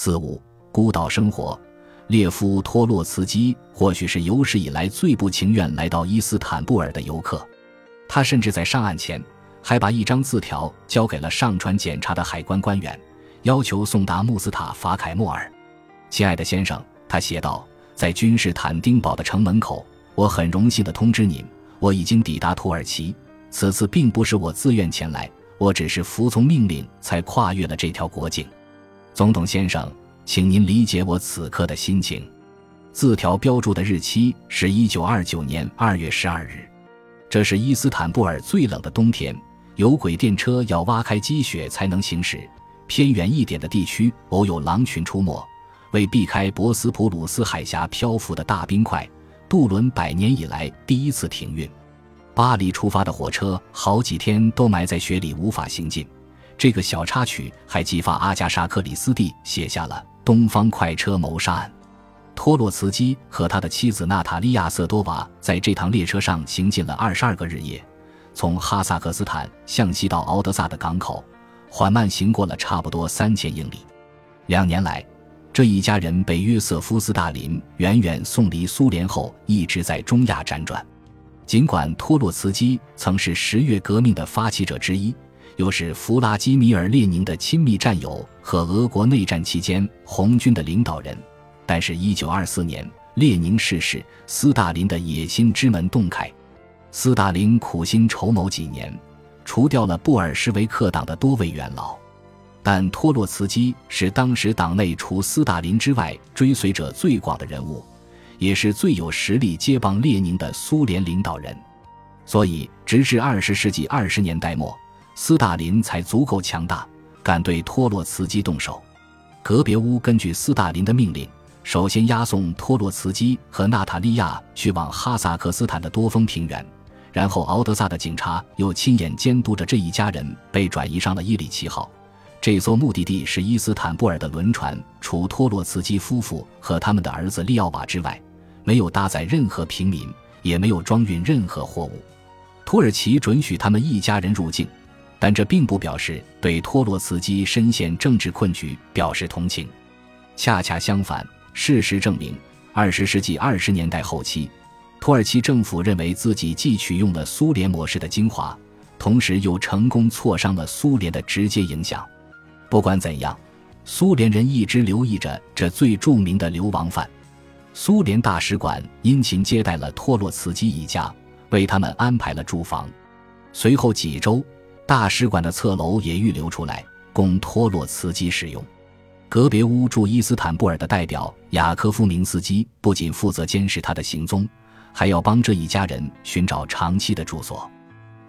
四五孤岛生活，列夫·托洛茨基或许是有史以来最不情愿来到伊斯坦布尔的游客。他甚至在上岸前，还把一张字条交给了上船检查的海关官员，要求送达穆斯塔法·凯莫尔。亲爱的先生，他写道，在君士坦丁堡的城门口，我很荣幸地通知您，我已经抵达土耳其。此次并不是我自愿前来，我只是服从命令才跨越了这条国境。总统先生，请您理解我此刻的心情。字条标注的日期是一九二九年二月十二日，这是伊斯坦布尔最冷的冬天，有轨电车要挖开积雪才能行驶，偏远一点的地区偶有狼群出没。为避开博斯普鲁斯海峡漂浮的大冰块，渡轮百年以来第一次停运。巴黎出发的火车好几天都埋在雪里，无法行进。这个小插曲还激发阿加莎·克里斯蒂写下了《东方快车谋杀案》。托洛茨基和他的妻子娜塔莉亚·瑟多娃在这趟列车上行进了二十二个日夜，从哈萨克斯坦向西到敖德萨的港口，缓慢行过了差不多三千英里。两年来。这一家人被约瑟夫·斯大林远远送离苏联后，一直在中亚辗转。尽管托洛茨基曾是十月革命的发起者之一，又是弗拉基米尔·列宁的亲密战友和俄国内战期间红军的领导人，但是1924年列宁逝世，斯大林的野心之门洞开。斯大林苦心筹谋几年，除掉了布尔什维克党的多位元老。但托洛茨基是当时党内除斯大林之外追随者最广的人物，也是最有实力接棒列宁的苏联领导人。所以，直至二十世纪二十年代末，斯大林才足够强大，敢对托洛茨基动手。格别乌根据斯大林的命令，首先押送托洛茨基和娜塔莉亚去往哈萨克斯坦的多峰平原，然后敖德萨的警察又亲眼监督着这一家人被转移上了伊里奇号。这艘目的地是伊斯坦布尔的轮船，除托洛茨基夫妇和他们的儿子利奥瓦之外，没有搭载任何平民，也没有装运任何货物。土耳其准许他们一家人入境，但这并不表示对托洛茨基深陷政治困局表示同情。恰恰相反，事实证明，二十世纪二十年代后期，土耳其政府认为自己既取用了苏联模式的精华，同时又成功挫伤了苏联的直接影响。不管怎样，苏联人一直留意着这最著名的流亡犯。苏联大使馆殷勤接待了托洛茨基一家，为他们安排了住房。随后几周，大使馆的侧楼也预留出来供托洛茨基使用。格别乌驻伊斯坦布尔的代表雅科夫明斯基不仅负责监视他的行踪，还要帮这一家人寻找长期的住所。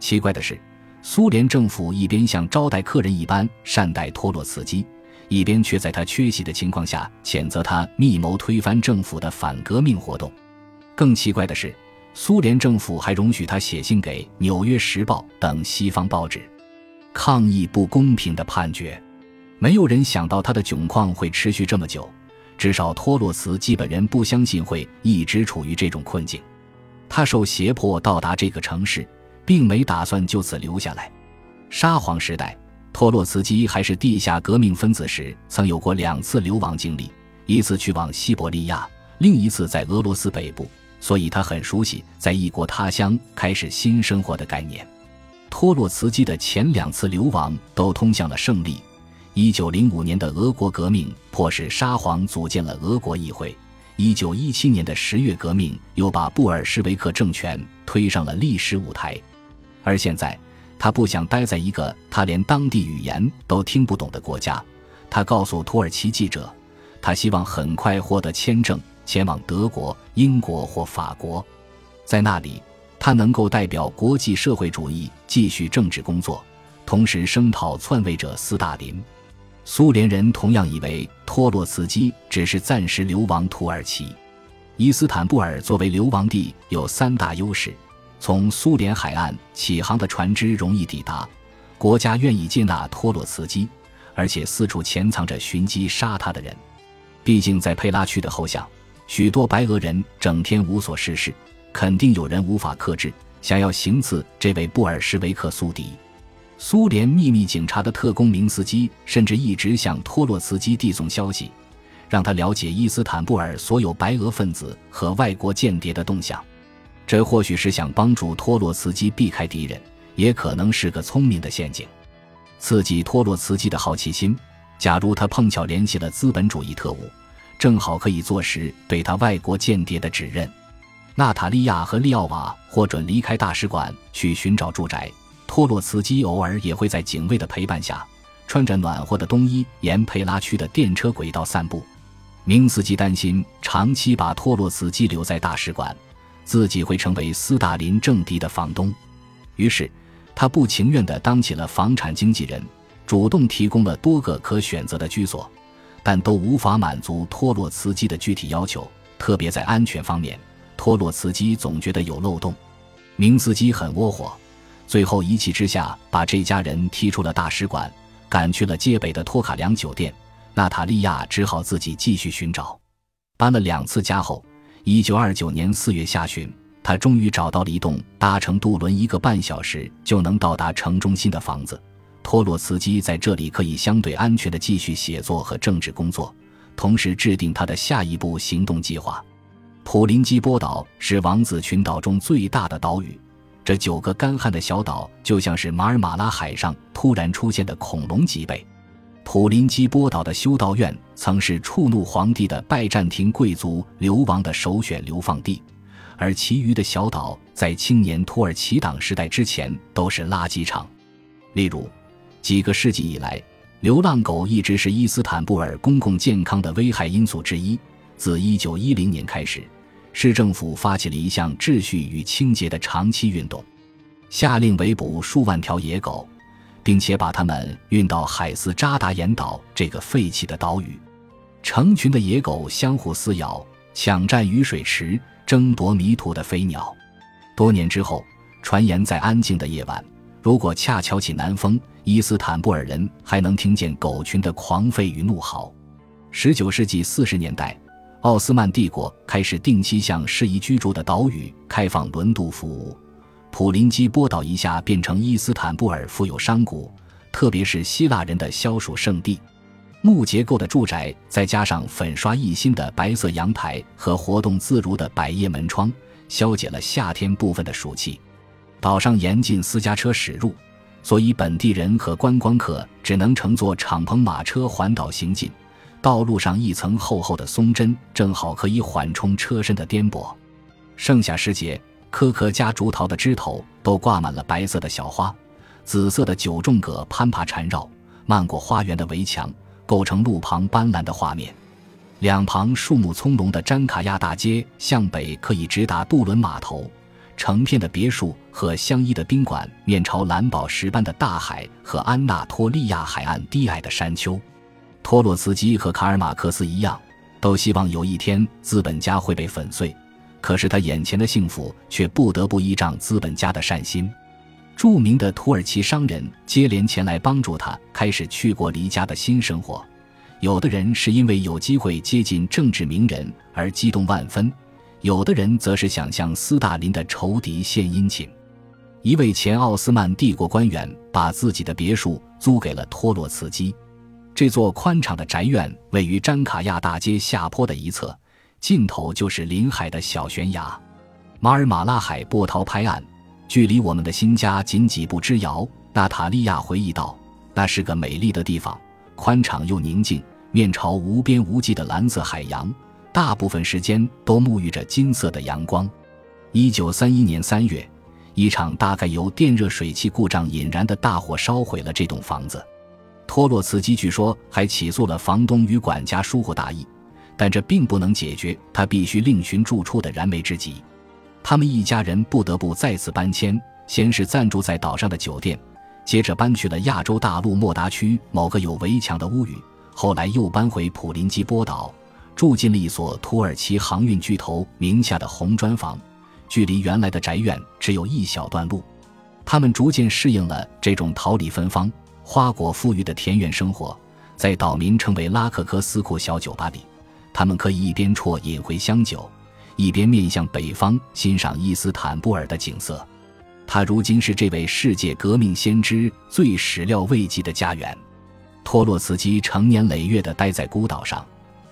奇怪的是。苏联政府一边像招待客人一般善待托洛茨基，一边却在他缺席的情况下谴责他密谋推翻政府的反革命活动。更奇怪的是，苏联政府还容许他写信给《纽约时报》等西方报纸，抗议不公平的判决。没有人想到他的窘况会持续这么久，至少托洛茨基本人不相信会一直处于这种困境。他受胁迫到达这个城市。并没打算就此留下来。沙皇时代，托洛茨基还是地下革命分子时，曾有过两次流亡经历，一次去往西伯利亚，另一次在俄罗斯北部，所以他很熟悉在异国他乡开始新生活的概念。托洛茨基的前两次流亡都通向了胜利。一九零五年的俄国革命迫使沙皇组建了俄国议会。一九一七年的十月革命又把布尔什维克政权推上了历史舞台。而现在，他不想待在一个他连当地语言都听不懂的国家。他告诉土耳其记者，他希望很快获得签证前往德国、英国或法国，在那里，他能够代表国际社会主义继续政治工作，同时声讨篡位者斯大林。苏联人同样以为托洛茨基只是暂时流亡土耳其。伊斯坦布尔作为流亡地有三大优势。从苏联海岸起航的船只容易抵达，国家愿意接纳托洛茨基，而且四处潜藏着寻机杀他的人。毕竟在佩拉区的后巷，许多白俄人整天无所事事，肯定有人无法克制，想要行刺这位布尔什维克宿敌。苏联秘密警察的特工明斯基甚至一直向托洛茨基递送消息，让他了解伊斯坦布尔所有白俄分子和外国间谍的动向。这或许是想帮助托洛茨基避开敌人，也可能是个聪明的陷阱，刺激托洛茨基的好奇心。假如他碰巧联系了资本主义特务，正好可以坐实对他外国间谍的指认。娜塔莉亚和利奥瓦获准离开大使馆去寻找住宅。托洛茨基偶尔也会在警卫的陪伴下，穿着暖和的冬衣沿佩拉区的电车轨道散步。明斯基担心长期把托洛茨基留在大使馆，自己会成为斯大林政敌的房东。于是，他不情愿地当起了房产经纪人，主动提供了多个可选择的居所，但都无法满足托洛茨基的具体要求，特别在安全方面。托洛茨基总觉得有漏洞，明斯基很窝火，最后一气之下把这家人踢出了大使馆，赶去了街北的托卡良酒店。娜塔莉亚只好自己继续寻找。搬了两次家后，一九二九年四月下旬，他终于找到了一栋搭乘渡轮一个半小时就能到达城中心的房子。托洛茨基在这里可以相对安全地继续写作和政治工作，同时制定他的下一步行动计划。普林基波岛是王子群岛中最大的岛屿，这九个干旱的小岛就像是马尔马拉海上突然出现的恐龙脊背。普林基波岛的修道院曾是触怒皇帝的拜占庭贵族流亡的首选流放地，而其余的小岛在青年土耳其党时代之前都是垃圾场。例如，几个世纪以来，流浪狗一直是伊斯坦布尔公共健康的危害因素之一。自1910年开始。市政府发起了一项秩序与清洁的长期运动，下令围捕数万条野狗，并且把它们运到海斯扎达岩岛这个废弃的岛屿。成群的野狗相互撕咬，抢占雨水池，争夺迷途的飞鸟。多年之后，传言在安静的夜晚，如果恰巧起南风，伊斯坦布尔人还能听见狗群的狂吠与怒嚎。19世纪40年代。奥斯曼帝国开始定期向适宜居住的岛屿开放轮渡服务，普林基波岛一下变成伊斯坦布尔富有商贾，特别是希腊人的消暑圣地。木结构的住宅，再加上粉刷一新的白色阳台和活动自如的百叶门窗，消解了夏天部分的暑气。岛上严禁私家车驶入，所以本地人和观光客只能乘坐敞篷马车环岛行进。道路上一层厚厚的松针，正好可以缓冲车身的颠簸。盛夏时节，棵棵夹竹桃的枝头都挂满了白色的小花，紫色的九重葛攀爬缠绕，漫过花园的围墙，构成路旁斑斓的画面。两旁树木葱茏的詹卡亚大街向北可以直达渡轮码头，成片的别墅和相依的宾馆面朝蓝宝石般的大海和安纳托利亚海岸低矮的山丘。托洛茨基和卡尔马克思一样，都希望有一天资本家会被粉碎，可是他眼前的幸福却不得不依仗资本家的善心。著名的土耳其商人接连前来帮助他开始去过离家的新生活。有的人是因为有机会接近政治名人而激动万分，有的人则是想向斯大林的仇敌献殷勤。一位前奥斯曼帝国官员把自己的别墅租给了托洛茨基。这座宽敞的宅院位于詹卡亚大街下坡的一侧，尽头就是临海的小悬崖，马尔马拉海波涛拍岸，距离我们的新家仅几步之遥。娜塔莉亚回忆道：“那是个美丽的地方，宽敞又宁静，面朝无边无际的蓝色海洋，大部分时间都沐浴着金色的阳光。”一九三一年三月，一场大概由电热水器故障引燃的大火烧毁了这栋房子。托洛茨基据说还起诉了房东与管家疏忽大意，但这并不能解决他必须另寻住处的燃眉之急。他们一家人不得不再次搬迁，先是暂住在岛上的酒店，接着搬去了亚洲大陆莫达区某个有围墙的屋宇，后来又搬回普林基波岛，住进了一所土耳其航运巨头名下的红砖房，距离原来的宅院只有一小段路。他们逐渐适应了这种桃李芬芳。花果富裕的田园生活，在岛民称为拉克科斯库小酒吧里，他们可以一边啜饮回香酒，一边面向北方欣赏伊斯坦布尔的景色。他如今是这位世界革命先知最始料未及的家园。托洛茨基成年累月地待在孤岛上，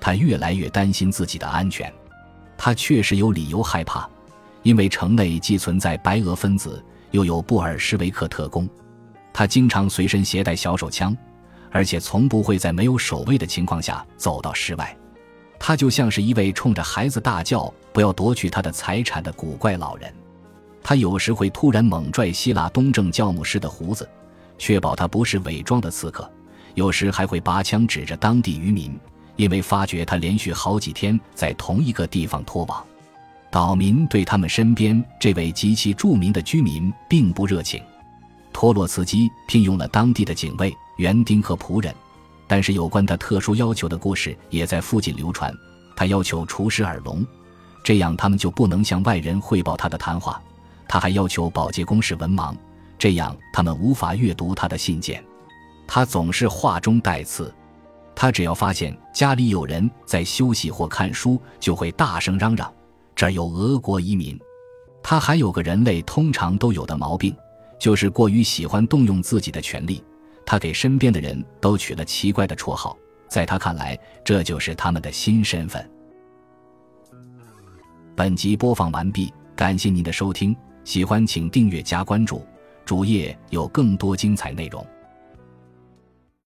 他越来越担心自己的安全。他确实有理由害怕，因为城内既存在白俄分子，又有布尔什维克特工。他经常随身携带小手枪，而且从不会在没有守卫的情况下走到室外。他就像是一位冲着孩子大叫“不要夺取他的财产”的古怪老人。他有时会突然猛拽希腊东正教牧师的胡子，确保他不是伪装的刺客；有时还会拔枪指着当地渔民，因为发觉他连续好几天在同一个地方拖网。岛民对他们身边这位极其著名的居民并不热情。托洛茨基聘用了当地的警卫、园丁和仆人，但是有关他特殊要求的故事也在附近流传。他要求厨师耳聋，这样他们就不能向外人汇报他的谈话。他还要求保洁工是文盲，这样他们无法阅读他的信件。他总是话中带刺，他只要发现家里有人在休息或看书，就会大声嚷嚷：“这儿有俄国移民。”他还有个人类通常都有的毛病，就是过于喜欢动用自己的权利。他给身边的人都取了奇怪的绰号，在他看来，这就是他们的新身份。本集播放完毕，感谢您的收听。喜欢请订阅加关注，主页有更多精彩内容。